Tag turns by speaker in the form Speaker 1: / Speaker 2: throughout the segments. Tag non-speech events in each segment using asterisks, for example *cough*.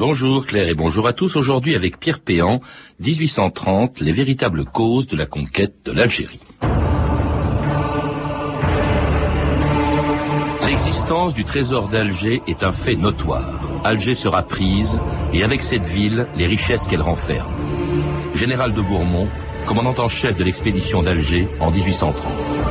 Speaker 1: Bonjour Claire et bonjour à tous. Aujourd'hui avec Pierre Péan, 1830, les véritables causes de la conquête de l'Algérie. L'existence du trésor d'Alger est un fait notoire. Alger sera prise, et avec cette ville, les richesses qu'elle renferme. Général de Bourmont, commandant en chef de l'expédition d'Alger en 1830.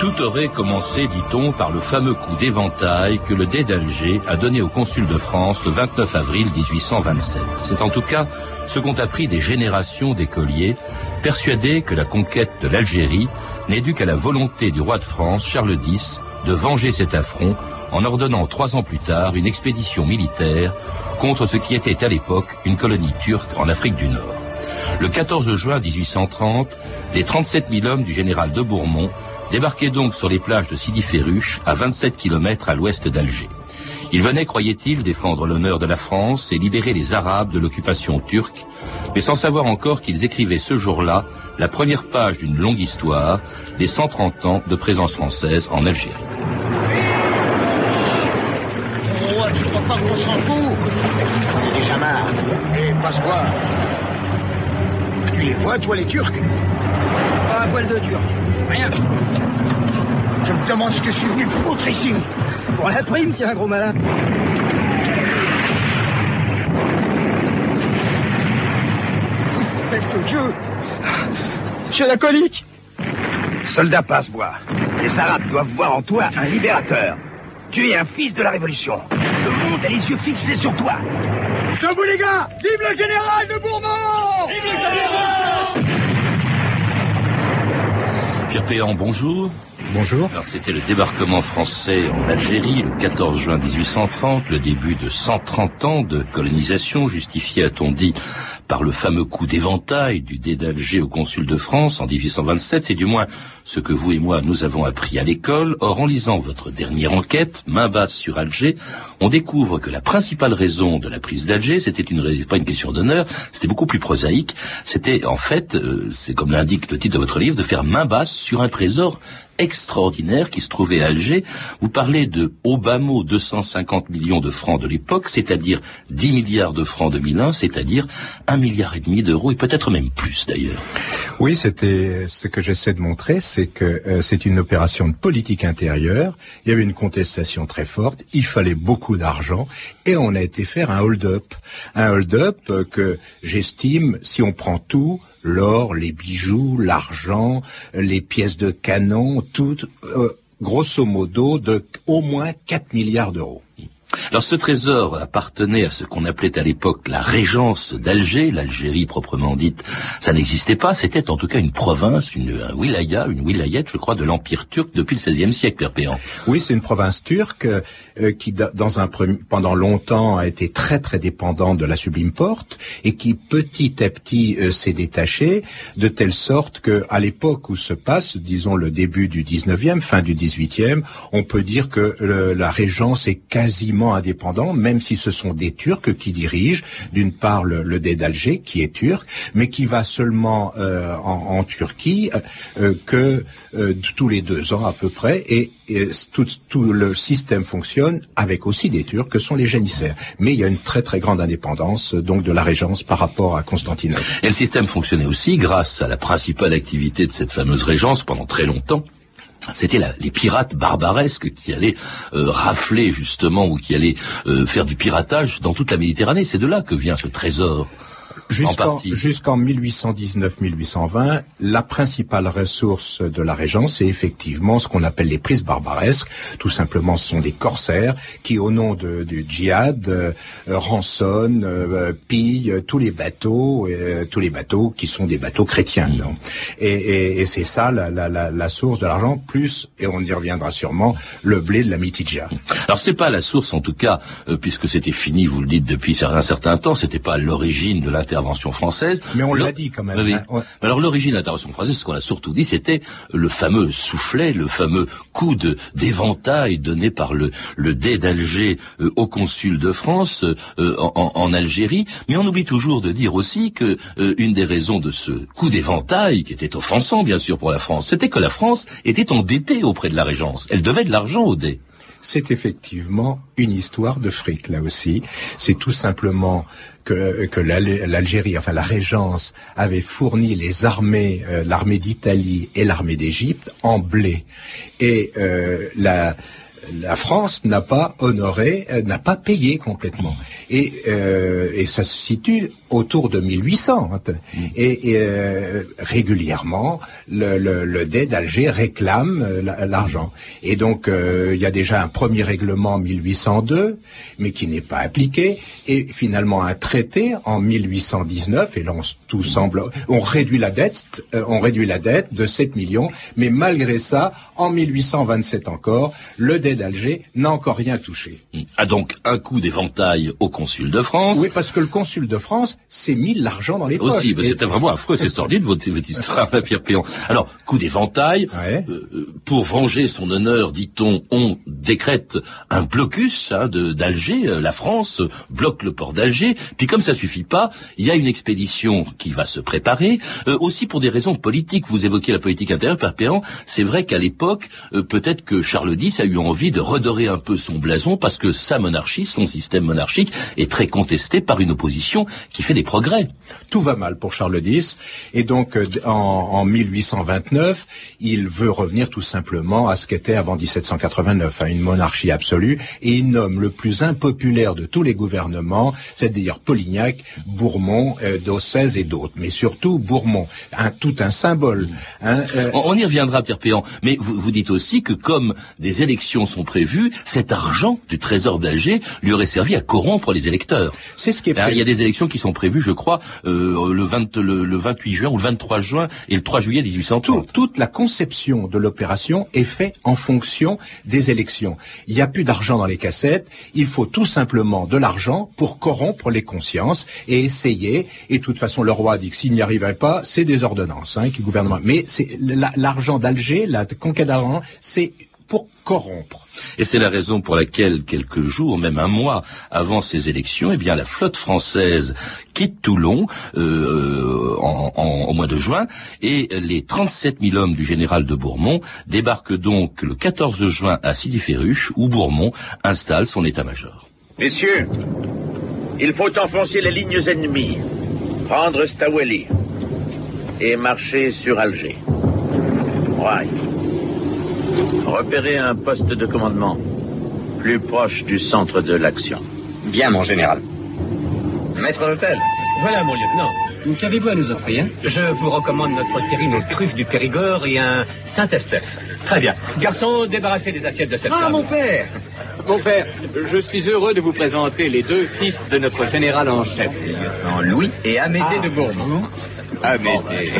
Speaker 1: Tout aurait commencé, dit-on, par le fameux coup d'éventail que le dé d'Alger a donné au consul de France le 29 avril 1827. C'est en tout cas ce qu'ont appris des générations d'écoliers, persuadés que la conquête de l'Algérie n'est due qu'à la volonté du roi de France, Charles X, de venger cet affront en ordonnant trois ans plus tard une expédition militaire contre ce qui était à l'époque une colonie turque en Afrique du Nord. Le 14 juin 1830, les 37 000 hommes du général de Bourmont débarquaient donc sur les plages de Sidi Ferruche, à 27 km à l'ouest d'Alger. Ils venaient, croyaient-ils, défendre l'honneur de la France et libérer les Arabes de l'occupation turque, mais sans savoir encore qu'ils écrivaient ce jour-là la première page d'une longue histoire, des 130 ans de présence française en Algérie.
Speaker 2: pas qu'on s'en fout. On est déjà marre. Et passe voir. Tu les vois, toi, les Turcs Pas un poil de Turc. Rien. Je me demande ce que je suis venu foutre ici. Pour la prime, tiens, gros malin. Espèce de Dieu J'ai la colique
Speaker 3: Soldat passe-bois, les Arabes doivent voir en toi un libérateur. Tu es un fils de la Révolution. Le monde a les yeux fixés sur toi.
Speaker 2: Debout les gars! Vive le général de Bourbon! Vive le général!
Speaker 1: Pierre Péan, bonjour. C'était le débarquement français en Algérie le 14 juin 1830, le début de 130 ans de colonisation justifié, a-t-on dit, par le fameux coup d'éventail du dé d'Alger au consul de France en 1827. C'est du moins ce que vous et moi nous avons appris à l'école. Or, en lisant votre dernière enquête, main basse sur Alger, on découvre que la principale raison de la prise d'Alger, c'était une, pas une question d'honneur, c'était beaucoup plus prosaïque. C'était en fait, euh, c'est comme l'indique le titre de votre livre, de faire main basse sur un trésor extraordinaire qui se trouvait à Alger. Vous parlez de Obama 250 millions de francs de l'époque, c'est-à-dire 10 milliards de francs 2001, c'est-à-dire un milliard et demi d'euros et peut-être même plus d'ailleurs.
Speaker 4: Oui, c'était ce que j'essaie de montrer, c'est que euh, c'est une opération de politique intérieure. Il y avait une contestation très forte, il fallait beaucoup d'argent et on a été faire un hold-up, un hold-up que j'estime, si on prend tout, l'or, les bijoux, l'argent, les pièces de canon, tout, euh, grosso modo, de au moins 4 milliards d'euros.
Speaker 1: Alors ce trésor appartenait à ce qu'on appelait à l'époque la régence d'Alger, l'Algérie proprement dite, ça n'existait pas, c'était en tout cas une province, une un wilaya, une wilayette, je crois, de l'Empire turc depuis le XVIe siècle, Perpéan.
Speaker 4: Oui, c'est une province turque euh, qui, dans un pendant longtemps, a été très très dépendante de la Sublime Porte et qui petit à petit euh, s'est détachée de telle sorte que, à l'époque où se passe, disons le début du 19e, fin du 18e, on peut dire que la régence est quasiment indépendants, même si ce sont des Turcs qui dirigent, d'une part le, le dé d'Alger, qui est turc, mais qui va seulement euh, en, Turquie euh, que euh, tous les deux ans à peu près, et, et tout, tout, le système fonctionne avec aussi des Turcs, que sont les janissaires. Mais il y a une très très grande indépendance donc de la régence par rapport à Constantinople.
Speaker 1: Et le système fonctionnait aussi grâce à la principale activité de cette fameuse régence pendant très longtemps, c'était les pirates barbaresques qui allaient euh, rafler justement ou qui allaient euh, faire du piratage dans toute la Méditerranée. C'est de là que vient ce trésor.
Speaker 4: Jusqu'en jusqu'en 1819-1820, la principale ressource de la Régence, c'est effectivement ce qu'on appelle les prises barbaresques. Tout simplement, ce sont des corsaires qui, au nom de, du djihad, euh, rançonnent, euh, pillent tous les bateaux, euh, tous les bateaux qui sont des bateaux chrétiens. Non et, et, et c'est ça la, la, la, la, source de l'argent, plus, et on y reviendra sûrement, le blé de la mitidja.
Speaker 1: Alors c'est pas la source en tout cas, puisque c'était fini, vous le dites depuis un certain temps, c'était pas l'origine de l'intervention française.
Speaker 4: Mais on l'a dit quand même.
Speaker 1: Hein, Alors l'origine de l'intervention française, ce qu'on a surtout dit, c'était le fameux soufflet, le fameux coup de d'éventail donné par le, le dé d'Alger euh, au consul de France euh, en, en, Algérie. Mais on oublie toujours de dire aussi que une des raisons de ce coup d'éventail, qui était offensant bien sûr pour la France, c'était que la France était endettée auprès de la Régence. Elle devait de l'argent au dé
Speaker 4: c'est effectivement une histoire de fric là aussi. C'est tout simplement que, l'Algérie, enfin la Régence, avait fourni les armées, euh, l'armée d'Italie et l'armée d'Égypte en blé. Et euh, la la France n'a pas honoré, euh, n'a pas payé complètement. Et, euh, et ça se situe autour de 1800. Hein. Et, euh, régulièrement, le, le, le dé d'Alger réclame euh, l'argent. Et donc, il y a déjà un premier règlement en 1802, mais qui n'est pas appliqué. Et finalement, un traité en 1819, et là, tout semble... On réduit la dette, on réduit la dette de 7 millions, mais malgré ça, en 1827 encore, le dé d'Alger n'a encore rien touché.
Speaker 1: A ah donc un coup d'éventail au consul de France.
Speaker 4: Oui, parce que le consul de France s'est mis l'argent dans les poches.
Speaker 1: Aussi, c'était vraiment affreux, c'est sordide votre, votre histoire, *laughs* Pierre Péon. Alors, coup d'éventail, euh, pour venger son honneur, dit-on, on décrète un blocus hein, d'Alger, euh, la France bloque le port d'Alger, puis comme ça suffit pas, il y a une expédition qui va se préparer, euh, aussi pour des raisons politiques. Vous évoquez la politique intérieure, Pierre Péan, c'est vrai qu'à l'époque, peut-être que Charles X a eu envie de redorer un peu son blason parce que sa monarchie, son système monarchique, est très contesté par une opposition qui fait des progrès.
Speaker 4: Tout va mal pour Charles X, et donc euh, en, en 1829, il veut revenir tout simplement à ce qu'était avant 1789, à une monarchie absolue, et il nomme le plus impopulaire de tous les gouvernements, c'est-à-dire Polignac, Bourmont, euh, et d'autres, mais surtout Bourmont, un, tout un symbole.
Speaker 1: Hein, euh, on, y reviendra, Pierre Péan, mais vous, vous dites aussi que comme des élections sont prévues, cet argent du trésor d'Alger lui aurait servi à corrompre les électeurs.
Speaker 4: C'est ce qui est.
Speaker 1: Hein, il y a des élections qui sont prévues, je crois, euh, le, 20, le, 28 juin ou le 23 juin et le 3 juillet 1830.
Speaker 4: toute la conception de l'opération est faite en fonction des élections. Il n'y a plus d'argent dans les cassettes. Il faut tout simplement de l'argent pour corrompre les consciences et essayer. Et de toute façon, le roi dit que s'il n'y arriverait pas, c'est des ordonnances hein, qui gouvernement. Mais c'est l'argent d'Alger, la conquête d'argent, c'est pour corrompre.
Speaker 1: Et c'est la raison pour laquelle, quelques jours, même un mois avant ces élections, eh bien, la flotte française quitte Toulon euh, en, au mois de juin, et les 37 000 hommes du général de Bourmont débarquent donc le 14 juin à Sidi Ferruche, où Bourmont installe son état-major.
Speaker 5: Messieurs, il faut enfoncer les lignes ennemies, prendre Staweli et marcher sur Alger. Ouais. Repérer un poste de commandement plus proche du centre de l'action.
Speaker 6: Bien, mon général.
Speaker 5: Maître d'hôtel.
Speaker 7: Voilà, mon lieutenant. Qu'avez-vous à nous offrir? Je vous recommande notre terrine aux truffes du Périgord et un Saint-Estèphe. Très bien. Garçon, débarrassez les assiettes de cette
Speaker 6: Ah, mon père
Speaker 7: Mon père, je suis heureux de vous présenter les deux fils de notre général en chef, lieutenant Louis et Amédée de Bourbon. Amédée.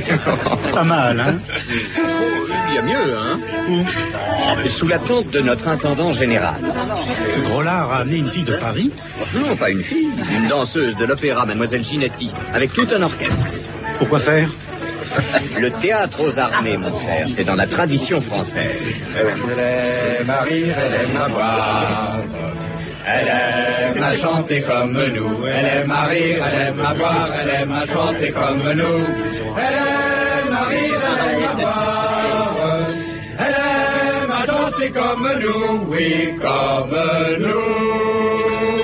Speaker 8: Pas mal, hein
Speaker 7: Il y a mieux, hein
Speaker 6: Sous la tente de notre intendant général.
Speaker 8: Ce gros-là a ramené une fille de Paris?
Speaker 6: Non, pas une fille, une danseuse de l'opéra, mademoiselle Ginetti, avec tout un orchestre.
Speaker 8: Pourquoi faire?
Speaker 6: Le théâtre aux armées, mon cher, c'est dans la tradition française.
Speaker 9: Elle aime à rire, elle aime à boire. Elle aime à chanter comme nous. Elle aime à rire, elle aime à boire. Elle aime à chanter comme nous. Elle aime à rire, elle aime à boire. Chanter comme nous, oui, comme nous.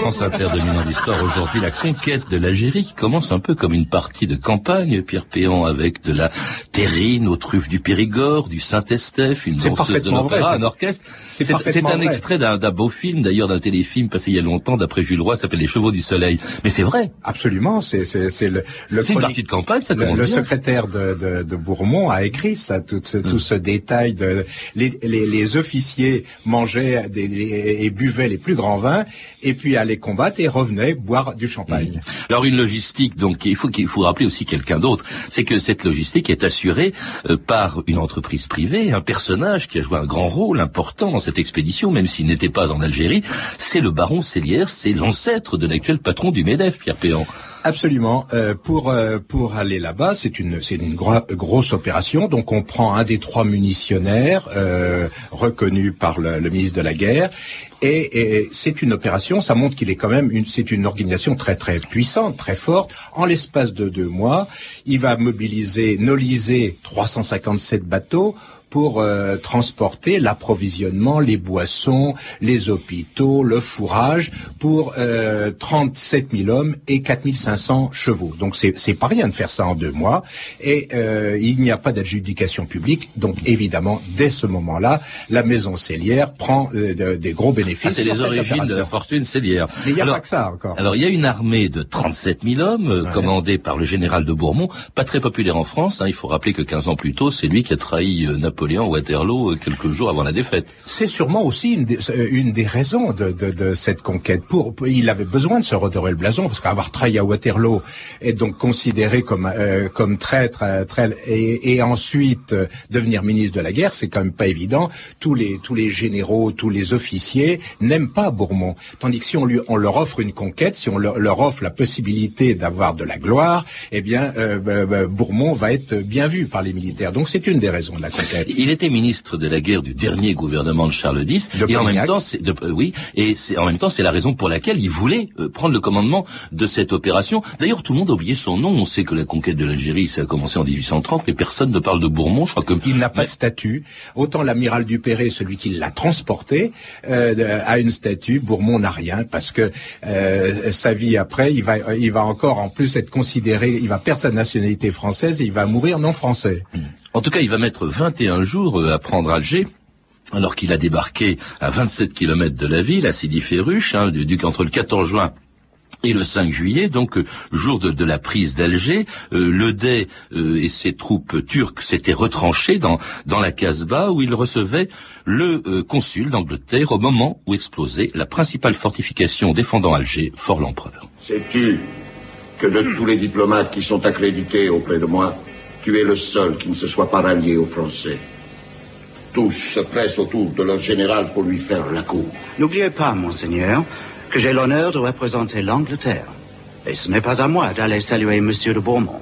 Speaker 1: France Inter dominant d'histoire aujourd'hui la conquête de l'Algérie qui commence un peu comme une partie de campagne, Pierre Péan avec de la terrine aux truffes du Périgord, du Saint-Estèphe, une danseuse de l'opéra, un orchestre. C'est un extrait d'un beau film, d'ailleurs d'un téléfilm passé il y a longtemps d'après Jules Roy, s'appelle Les Chevaux du Soleil. Mais c'est vrai.
Speaker 4: Absolument, c'est le,
Speaker 1: le une partie de campagne, ça commence
Speaker 4: Le, le secrétaire de, de, de, Bourmont a écrit ça, tout ce, tout hum. ce détail de les, les, les officiers mangeaient des, et buvaient les plus grands vins et puis allaient combattre et revenaient boire du champagne. Hum.
Speaker 1: Alors une logistique, donc il faut qu'il faut rappeler aussi quelqu'un d'autre, c'est que cette logistique est assurée euh, par une entreprise privée, un personnage qui a joué un grand rôle important dans cette expédition, même s'il n'était pas en Algérie, c'est le baron Célière, c'est l'ancêtre de l'actuel patron du MEDEF, Pierre Péan.
Speaker 4: Absolument. Euh, pour euh, pour aller là-bas, c'est une c'est une grosse opération. Donc on prend un des trois munitionnaires euh, reconnus par le, ministre de la Guerre, et, et c'est une opération. Ça montre qu'il est quand même une c'est une organisation très très puissante, très forte. En l'espace de deux mois, il va mobiliser, noliser 357 bateaux pour euh, transporter l'approvisionnement, les boissons, les hôpitaux, le fourrage pour euh, 37 000 hommes et 4 500 chevaux. Donc c'est c'est pas rien de faire ça en deux mois. Et euh, il n'y a pas d'adjudication publique. Donc évidemment, dès ce moment-là, la maison cellière prend euh, des gros bénéfices. Ah,
Speaker 1: c'est les origines de la fortune cellière.
Speaker 4: Mais il n'y a pas que ça encore.
Speaker 1: Alors il y a une armée de 37 000 hommes commandée par le général de Bourmont, pas très populaire en France. Hein. il faut rappeler que 15 ans plus tôt, c'est lui qui a trahi Napoléon Euh.
Speaker 4: C'est sûrement aussi une des, euh, raisons de, cette conquête. Pour, il avait besoin de se redorer le blason parce qu'avoir trahi à Waterloo est donc considéré comme euh, comme traître, et, et, ensuite devenir ministre de la guerre, c'est quand même pas évident. Tous les tous les généraux, tous les officiers n'aiment pas Bourmont, tandis que si on lui on leur offre une conquête, si on leur, offre la possibilité d'avoir de la gloire, eh bien Bourmont va être bien vu par les militaires. Donc c'est une des raisons de la conquête.
Speaker 1: Il était ministre de la guerre du dernier gouvernement de Charles X, et en même temps, c'est, euh, oui, et c'est en même temps c'est la raison pour laquelle il voulait euh, prendre le commandement de cette opération. D'ailleurs, tout le monde a oublié son nom. On sait que la conquête de l'Algérie, ça a commencé en 1830, mais personne ne parle de Bourmont. Je crois que
Speaker 4: il n'a pas de statut. Autant l'amiral Dupéré, celui qui l'a transporté, euh, a une statue. Bourmont n'a rien parce que euh, sa vie après, il va, il va encore en plus être considéré, il va perdre sa nationalité française et il va mourir non français.
Speaker 1: En tout cas, il va mettre 21 jours euh, à prendre Alger alors qu'il a débarqué à 27 km de la ville, à Sidi Ferruche, hein, du, entre le 14 juin et le 5 juillet, donc euh, jour de, la prise d'Alger, euh, le Dey et ses troupes turques s'étaient retranchés dans, dans la Casbah où il recevait le consul d'Angleterre au moment où explosait la principale fortification défendant Alger, Fort l'Empereur.
Speaker 10: Sais-tu que de tous les diplomates qui sont accrédités auprès de moi, tu es le seul qui ne se soit pas rallié aux Français. Tous se pressent autour de leur général pour lui faire la cour.
Speaker 11: N'oubliez pas, monseigneur, que j'ai l'honneur de représenter l'Angleterre. Et ce n'est pas à moi d'aller saluer Monsieur de Beaumont.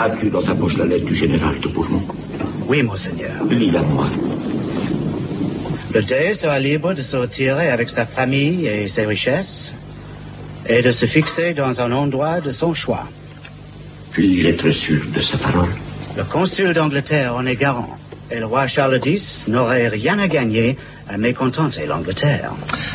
Speaker 10: As-tu dans ta poche la lettre du général de Bourmont
Speaker 11: Oui, monseigneur.
Speaker 10: Lis-la moi.
Speaker 11: Le Dey sera libre de se retirer avec sa famille et ses richesses et de se fixer dans un endroit de son choix.
Speaker 10: Puis-je être sûr de sa parole?
Speaker 11: Le consul d'Angleterre en est garant. Et le roi Charles X n'aurait rien à gagner à mécontenter l'Angleterre.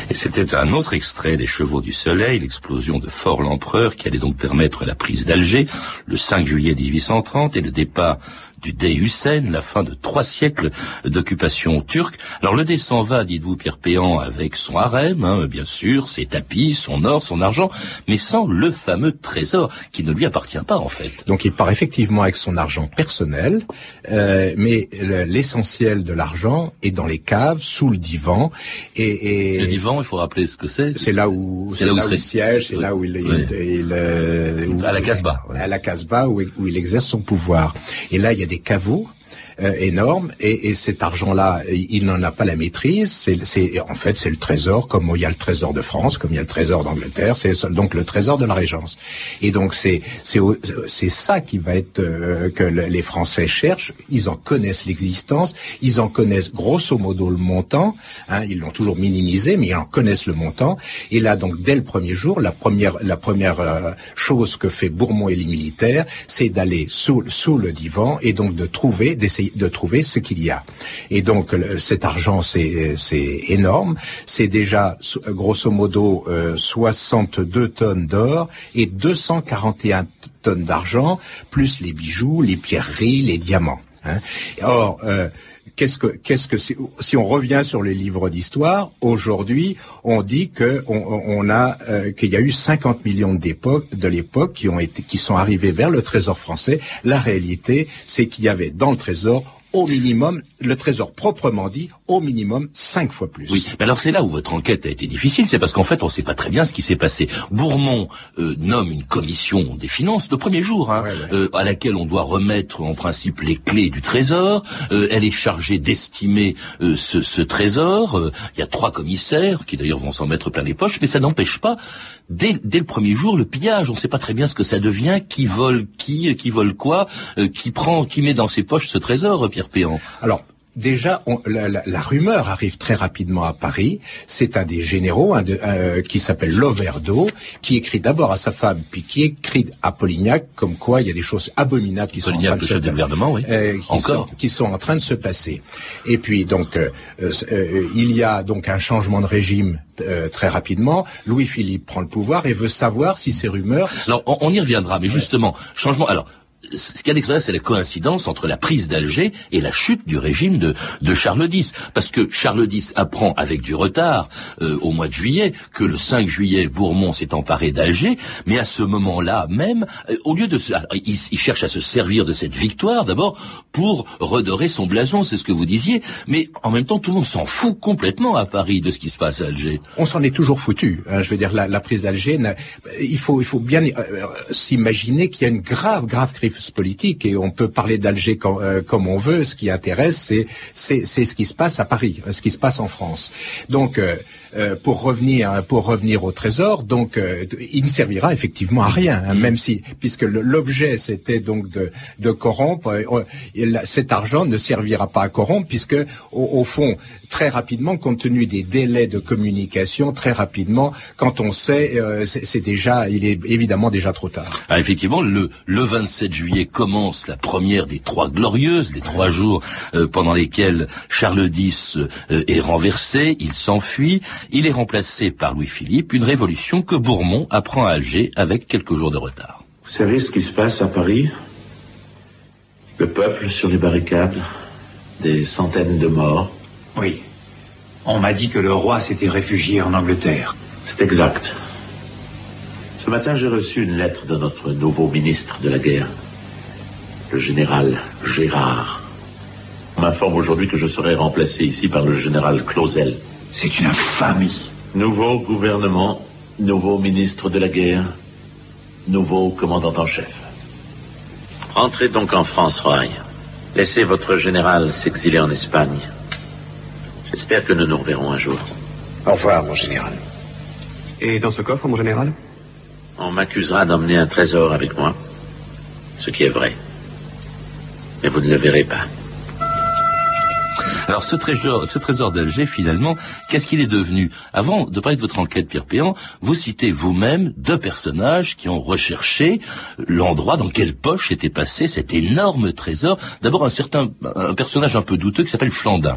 Speaker 1: Et c'était un autre extrait des Chevaux du Soleil, l'explosion de Fort l'Empereur, qui allait donc permettre la prise d'Alger le 5 juillet 1830 et le départ du Dey Hussein, la fin de trois siècles d'occupation turque. Alors le Dey s'en va, dites-vous, Pierre Péan, avec son harem, hein, bien sûr, ses tapis, son or, son argent, mais sans le fameux trésor qui ne lui appartient pas en fait.
Speaker 4: Donc il part effectivement avec son argent personnel, euh, mais l'essentiel de l'argent est dans les caves, sous le divan. Et,
Speaker 1: et le divan, il faut rappeler ce que c'est.
Speaker 4: C'est là où c'est là, où, il siège, c'est là où il, il,
Speaker 1: euh, à la Casbah.
Speaker 4: À la Casbah où, où il exerce son pouvoir. Et là, il y a des caveaux. euh, énorme et, et cet argent-là, il n'en a pas la maîtrise. C'est, en fait, c'est le trésor, comme il y a le trésor de France, comme il y a le trésor d'Angleterre, c'est donc le trésor de la Régence. Et donc c'est c'est c'est ça qui va être euh, que les Français cherchent. Ils en connaissent l'existence, ils en connaissent grosso modo le montant. Hein, ils l'ont toujours minimisé, mais ils en connaissent le montant. Et là, donc dès le premier jour, la première la première euh, chose que fait Bourmont et les militaires, c'est d'aller sous sous le divan et donc de trouver d'essayer de trouver ce qu'il y a. Et donc cet argent, c'est c'est énorme. C'est déjà grosso modo 62 tonnes d'or et 241 tonnes d'argent, plus les bijoux, les pierreries, les diamants. Hein. Or, euh, qu'est-ce que qu'est-ce que si on revient sur les livres d'histoire aujourd'hui on dit que on, a euh, qu'il y a eu 50 millions d'époque de l'époque qui ont été qui sont arrivés vers le trésor français. La réalité c'est qu'il y avait dans le trésor au minimum, le trésor proprement dit, au minimum cinq fois plus.
Speaker 1: Oui, mais alors c'est là où votre enquête a été difficile, c'est parce qu'en fait on ne sait pas très bien ce qui s'est passé. Bourmont euh, nomme une commission des finances le premier jour, hein, euh, à laquelle on doit remettre en principe les clés du trésor. Euh, elle est chargée d'estimer ce, ce, trésor. Il y a trois commissaires qui d'ailleurs vont s'en mettre plein les poches, mais ça n'empêche pas dès, dès, le premier jour le pillage. On ne sait pas très bien ce que ça devient, qui vole qui, qui vole quoi, qui prend, qui met dans ses poches ce trésor, Pierre
Speaker 4: Alors déjà, la, rumeur arrive très rapidement à Paris. C'est un des généraux euh, qui s'appelle Loverdo, qui écrit d'abord à sa femme, puis qui écrit à Polignac, comme quoi il y a des choses abominables qui, sont en, train de se,
Speaker 1: euh,
Speaker 4: Encore. qui sont en train de se passer. Et puis donc, euh, il y a donc un changement de régime très rapidement. Louis-Philippe prend le pouvoir et veut savoir si ces rumeurs...
Speaker 1: Alors, on, on y reviendra, mais justement, changement... Alors, ce qu'il y a c'est la coïncidence entre la prise d'Alger et la chute du régime de, de, Charles X. Parce que Charles X apprend avec du retard, euh, au mois de juillet, que le 5 juillet, Bourmont s'est emparé d'Alger, mais à ce moment-là même, euh, au lieu de... Se, il, il, cherche à se servir de cette victoire, d'abord, pour redorer son blason, c'est ce que vous disiez, mais en même temps, tout le monde s'en fout complètement à Paris de ce qui se passe à Alger.
Speaker 4: On s'en est toujours foutu. Hein, je veux dire, la, la prise d'Alger, il faut, il faut bien euh, s'imaginer qu'il y a une grave, grave crise politique et on peut parler d'Alger euh, comme on veut. Ce qui intéresse, c'est c'est ce qui se passe à Paris, ce qui se passe en France. Donc euh, euh, pour revenir pour revenir au trésor, donc euh, il ne servira effectivement à rien, hein, même si puisque l'objet c'était donc de, de corrompre, euh, cet argent ne servira pas à corrompre puisque au, fond très rapidement, compte tenu des délais de communication, très rapidement, quand on sait, c'est déjà, il est évidemment déjà trop tard.
Speaker 1: Ah, effectivement, le, le 27 juillet commence la première des trois glorieuses, les trois jours pendant lesquels Charles X est renversé, il s'enfuit, il est remplacé par Louis-Philippe, une révolution que Bourmont apprend à Alger avec quelques jours de retard.
Speaker 12: Vous savez ce qui se passe à Paris? Le peuple sur les barricades, des centaines de morts.
Speaker 8: Oui. On m'a dit que le roi s'était réfugié en Angleterre.
Speaker 12: C'est exact. Ce matin, j'ai reçu une lettre de notre nouveau ministre de la guerre, le général Gérard. On m'informe aujourd'hui que je serai remplacé ici par le général Clausel.
Speaker 8: C'est une infamie.
Speaker 12: Nouveau gouvernement, nouveau ministre de la guerre, nouveau commandant en chef. Entrez donc en France, Roy. Laissez votre général s'exiler en Espagne. J'espère que nous nous reverrons un jour.
Speaker 8: Au revoir, mon général. Et dans ce coffre, mon général?
Speaker 12: On m'accusera d'emmener un trésor avec moi. Ce qui est vrai. Mais vous ne le verrez pas.
Speaker 1: Alors ce trésor, ce trésor d'Alger, finalement, qu'est-ce qu'il est devenu? Avant de parler de votre enquête, Pierre Péan, vous citez vous-même deux personnages qui ont recherché l'endroit dans quelle poche était passé cet énorme trésor. D'abord un certain un personnage un peu douteux qui s'appelle Flandin.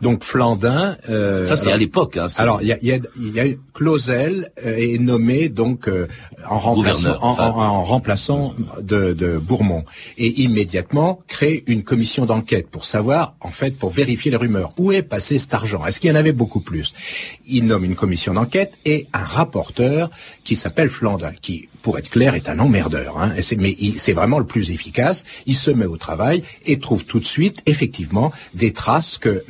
Speaker 4: Donc Flandin.
Speaker 1: Euh, ça c'est à l'époque. Hein,
Speaker 4: alors il y a, y, a, y a Clausel euh, est nommé donc euh, en remplaçant, en, en, remplaçant de, de, Bourmont et immédiatement crée une commission d'enquête pour savoir en fait pour vérifier les rumeurs où est passé cet argent? Est-ce qu'il y en avait beaucoup plus? Il nomme une commission d'enquête et un rapporteur qui s'appelle Flandin qui pour être clair, est un emmerdeur. Hein, mais c'est vraiment le plus efficace. Il se met au travail et trouve tout de suite, effectivement, des traces que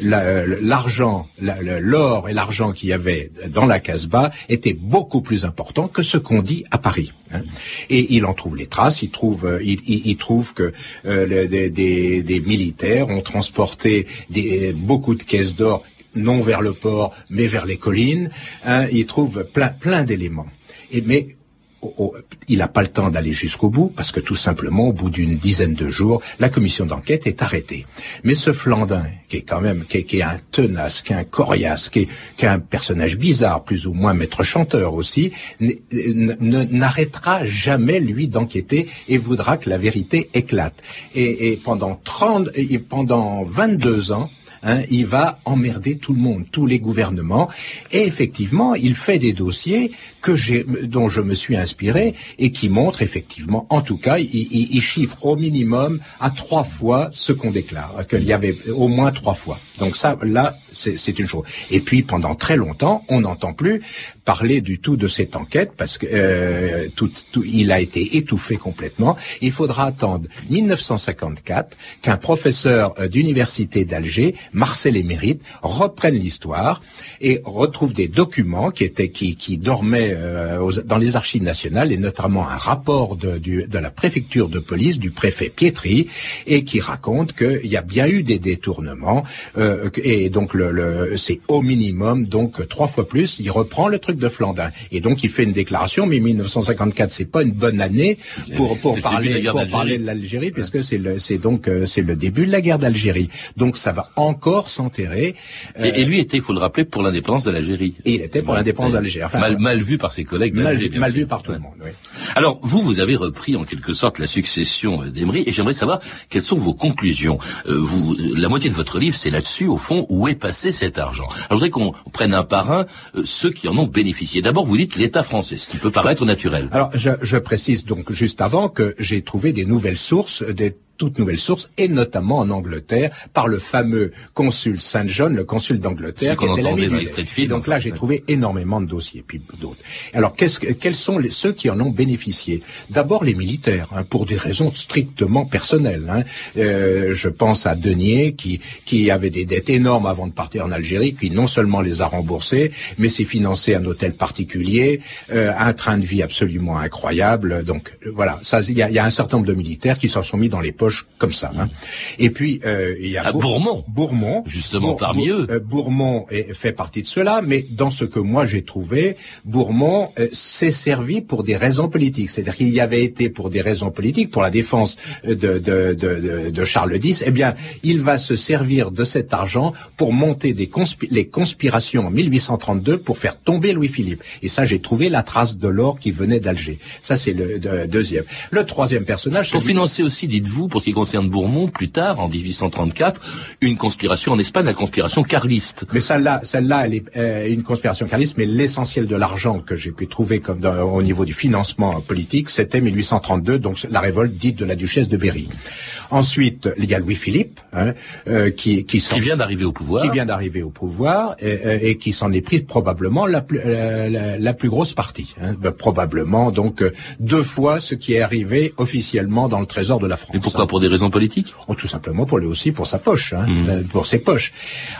Speaker 4: l'argent, l'or et l'argent qu'il y avait dans la Casbah étaient beaucoup plus importants que ce qu'on dit à Paris. Hein. Et il en trouve les traces. Il trouve, euh, il, trouve que euh, des, militaires ont transporté des, beaucoup de caisses d'or non vers le port, mais vers les collines. Hein. il trouve plein, plein d'éléments. Et mais il n'a pas le temps d'aller jusqu'au bout parce que tout simplement, au bout d'une dizaine de jours, la commission d'enquête est arrêtée. Mais ce Flandin, qui est quand même, qui est, un tenace, qui est un coriace, qui est, un personnage bizarre, plus ou moins maître chanteur aussi, n'arrêtera jamais lui d'enquêter et voudra que la vérité éclate. Et, et pendant 30, et pendant 22 ans, Hein, il va emmerder tout le monde, tous les gouvernements. Et effectivement, il fait des dossiers que j'ai, dont je me suis inspiré et qui montrent effectivement, en tout cas, il, il, chiffre au minimum à trois fois ce qu'on déclare, qu'il y avait au moins trois fois. Donc ça, là, c'est une chose. Et puis pendant très longtemps, on n'entend plus parler du tout de cette enquête parce que euh, tout, tout, il a été étouffé complètement. Il faudra attendre 1954 qu'un professeur euh, d'université d'Alger, Marcel Émérite, reprenne l'histoire et retrouve des documents qui étaient qui, qui dormaient euh, dans les archives nationales et notamment un rapport de, du, de la préfecture de police du préfet Pietri et qui raconte qu'il y a bien eu des détournements euh, et donc le, c'est au minimum donc trois fois plus. Il reprend le truc de Flandin et donc il fait une déclaration. Mais 1954 c'est pas une bonne année pour pour parler pour parler de l'Algérie puisque c'est le c'est donc euh, c'est le début de la guerre d'Algérie. Donc ça va encore s'enterrer.
Speaker 1: Et, lui était, il faut le rappeler, pour l'indépendance de l'Algérie.
Speaker 4: Il était pour l'indépendance de l'Algérie.
Speaker 1: Enfin, mal, mal vu par ses collègues
Speaker 4: Mal, mal vu par tout le monde. Oui.
Speaker 1: Alors vous, vous avez repris en quelque sorte la succession d'Emery et j'aimerais savoir quelles sont vos conclusions. vous, la moitié de votre livre, c'est là-dessus au fond, où est passé cet argent Alors, je voudrais qu'on prenne un par un euh, ceux qui en ont bénéficié. D'abord, vous dites l'État français, ce qui peut paraître naturel.
Speaker 4: Alors, je, je précise donc juste avant que j'ai trouvé des nouvelles sources, des toute nouvelle source, et notamment en Angleterre, par le fameux consul Saint John, le consul d'Angleterre,
Speaker 1: qui était l'ami
Speaker 4: du Donc là, j'ai trouvé énormément de dossiers, puis d'autres. Alors, qu'est-ce que, quels sont les, ceux qui en ont bénéficié? D'abord les militaires, hein, pour des raisons strictement personnelles. Hein. Euh, je pense à Denier, qui, qui avait des dettes énormes avant de partir en Algérie, qui non seulement les a remboursées, mais s'est financé un hôtel particulier, euh, un train de vie absolument incroyable. Donc voilà, il y a, y a un certain nombre de militaires qui s'en sont mis dans les poches comme ça. Et puis il y a
Speaker 1: Bourmont,
Speaker 4: Bourmont,
Speaker 1: justement parmi eux.
Speaker 4: Bourmont fait partie de cela, mais dans ce que moi j'ai trouvé, Bourmont s'est servi pour des raisons politiques. C'est-à-dire qu'il y avait été pour des raisons politiques, pour la défense de, Charles X. Eh bien, il va se servir de cet argent pour monter des les conspirations en 1832 pour faire tomber Louis-Philippe. Et ça, j'ai trouvé la trace de l'or qui venait d'Alger. Ça, c'est le deuxième. Le troisième personnage.
Speaker 1: Pour financer aussi, dites-vous, pour ce qui concerne Bourmont, plus tard, en 1834, une conspiration en Espagne, la conspiration carliste.
Speaker 4: Mais celle-là, celle-là, elle est euh, une conspiration carliste, mais l'essentiel de l'argent que j'ai pu trouver comme au niveau du financement politique, c'était 1832, donc la révolte dite de la duchesse de Berry. Ensuite, il y a Louis-Philippe, hein, euh, qui, qui,
Speaker 1: qui vient d'arriver au pouvoir,
Speaker 4: qui vient d'arriver au pouvoir et, euh, et qui s'en est pris probablement la plus, la, la, plus grosse partie, hein, probablement donc deux fois ce qui est arrivé officiellement dans le trésor de la France.
Speaker 1: Et pourquoi pour des raisons politiques?
Speaker 4: Oh, Tout simplement pour lui aussi pour sa poche, hein, mmh. euh, pour ses poches.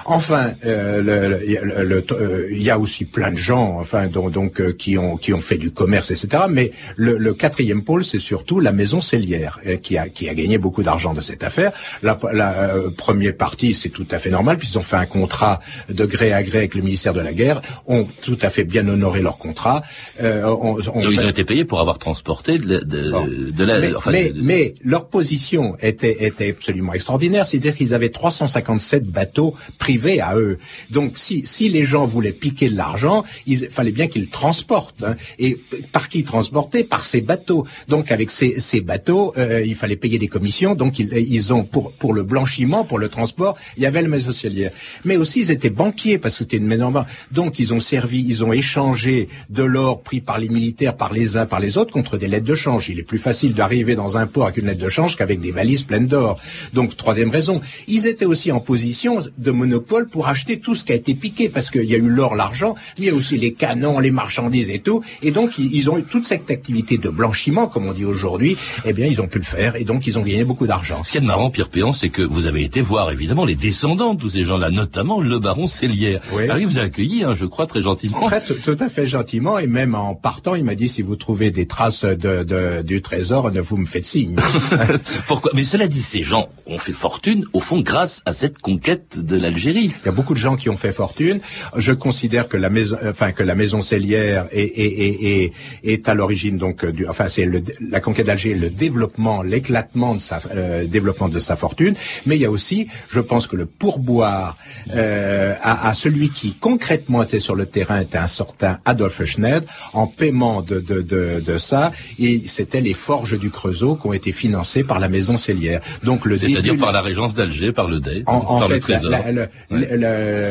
Speaker 4: Enfin, euh, euh, il y a aussi plein de gens, enfin donc, donc qui ont qui ont fait du commerce, etc. Mais le, quatrième pôle, c'est surtout la maison cellière qui a qui a gagné beaucoup d'argent de cette affaire. La, la première partie, c'est tout à fait normal puisqu'ils ont fait un contrat de gré à gré avec le ministère de la Guerre, ont tout à fait bien honoré leur contrat.
Speaker 1: On, ils ont été payés pour avoir transporté de, de, la.
Speaker 4: Mais, mais, mais leur position était, était absolument extraordinaire. C'est-à-dire qu'ils avaient 357 bateaux privés à eux. Donc, si, si les gens voulaient piquer de l'argent, il fallait bien qu'ils transportent. Hein. Et par qui transporter? Par ces bateaux. Donc, avec ces, ces bateaux, euh, il fallait payer des commissions. Donc, ils, ils ont pour, pour le blanchiment, pour le transport, il y avait le socialière. Mais aussi, ils étaient banquiers parce que c'était une maison. Donc, ils ont servi, ils ont échangé de l'or pris par les militaires, par les uns, par les autres, contre des lettres de change. Il est plus facile d'arriver dans un port avec une lettre de change qu'avec avec des valises pleines d'or. Donc, troisième raison, ils étaient aussi en position de monopole pour acheter tout ce qui a été piqué, parce qu'il y a eu l'or, l'argent, mais il y a aussi les canons, les marchandises et tout. Et donc, ils, ont eu toute cette activité de blanchiment, comme on dit aujourd'hui, eh bien, ils ont pu le faire, et donc ils ont gagné beaucoup d'argent.
Speaker 1: Ce qui est marrant, Pierre Péan, c'est que vous avez été voir, évidemment, les descendants de tous ces gens-là, notamment le baron Cellière. Oui. Alors, il vous a accueilli, hein, je crois, très gentiment.
Speaker 4: En fait, tout à fait gentiment, et même en partant, il m'a dit, si vous trouvez des traces de, de, du trésor, ne vous me faites signe. *laughs*
Speaker 1: Mais cela dit, ces gens ont fait fortune, au fond, grâce à cette conquête de l'Algérie.
Speaker 4: Il y a beaucoup de gens qui ont fait fortune. Je considère que la maison, enfin que la maison Cellière est, est, est, est à l'origine donc du, enfin c'est la conquête d'Alger, le développement, l'éclatement de sa euh, développement de sa fortune. Mais il y a aussi, je pense que le pourboire euh, à, à, celui qui concrètement était sur le terrain était un certain Adolphe Schneid en paiement de, de, de, de ça. Et c'était les forges du Creusot qui ont été financées par la maison Cellière.
Speaker 1: Donc le c'est-à-dire par la régence d'Alger, par le DEI,
Speaker 4: en,
Speaker 1: par
Speaker 4: fait,
Speaker 1: le Trésor.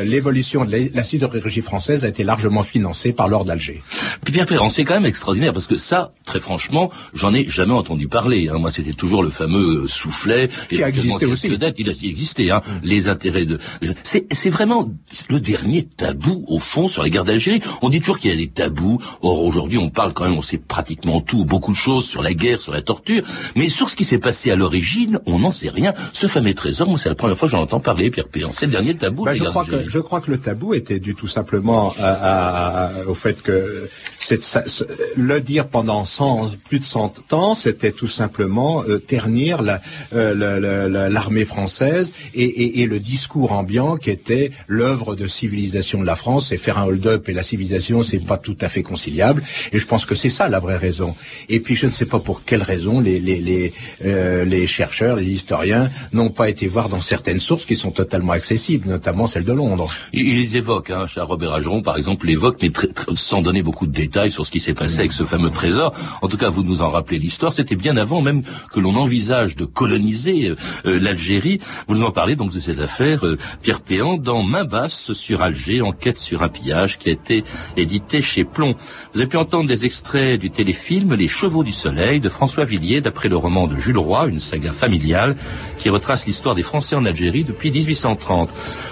Speaker 4: L'évolution de la sidérurgie française a été largement financée par l'or d'Alger.
Speaker 1: Pierre Perrin, c'est quand même extraordinaire parce que ça, très franchement, j'en ai jamais entendu parler. Hein. Moi, c'était toujours le fameux euh, soufflet.
Speaker 4: Qui a existé aussi.
Speaker 1: Il a existé. Hein. Mm. Les intérêts de. C'est vraiment le dernier tabou au fond sur les guerres d'Algérie. On dit toujours qu'il y a des tabous. Or aujourd'hui, on parle quand même, on sait pratiquement tout, beaucoup de choses sur la guerre, sur la torture, mais sur ce qui s'est passé à l'origine, on n'en sait rien. Ce fameux trésor, moi, c'est la première fois que j'en entends parler, Pierre Péan. C'est le dernier tabou.
Speaker 4: Bah, je crois que je crois que le tabou était dû tout simplement à, au fait que le dire pendant 100, plus de 100 ans, c'était tout simplement euh, ternir euh, l'armée française et, le discours ambiant qui était l'œuvre de civilisation de la France et faire un hold-up et la civilisation, c'est pas tout à fait conciliable. Et je pense que c'est ça la vraie raison. Et puis je ne sais pas pour quelle raison les les les, euh, les chercheurs, les historiens n'ont pas été voir dans certaines sources qui sont totalement accessibles, notamment celle de Londres.
Speaker 1: Il, les évoque, hein, cher Robert Ageron, par exemple, l'évoque, mais sans donner beaucoup de détails sur ce qui s'est passé avec ce fameux trésor. En tout cas, vous nous en rappelez l'histoire. C'était bien avant même que l'on envisage de coloniser euh, l'Algérie. Vous nous en parlez donc de cette affaire, euh, Pierre Péan, dans Main basse sur Alger, enquête sur un pillage qui a été édité chez Plomb. Vous avez pu entendre des extraits du téléfilm Les Chevaux du Soleil de François Villiers, d'après le roman de Jules Roy, une saga familiale qui retrace l'histoire des Français en Algérie depuis 1830.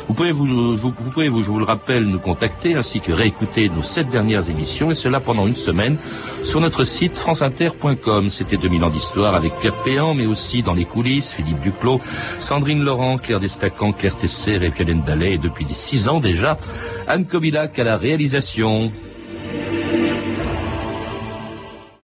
Speaker 1: Vous pouvez vous, vous, vous pouvez vous, je vous le rappelle, nous contacter ainsi que réécouter nos sept dernières émissions et cela pendant une semaine sur notre site franceinter.com. C'était 2000 ans d'histoire avec Pierre Péan, mais aussi dans les coulisses, Philippe Duclos, Sandrine Laurent, Claire Destacan, Claire Tesser et Violaine Dallet et depuis six ans déjà, Anne Kobilac à la réalisation.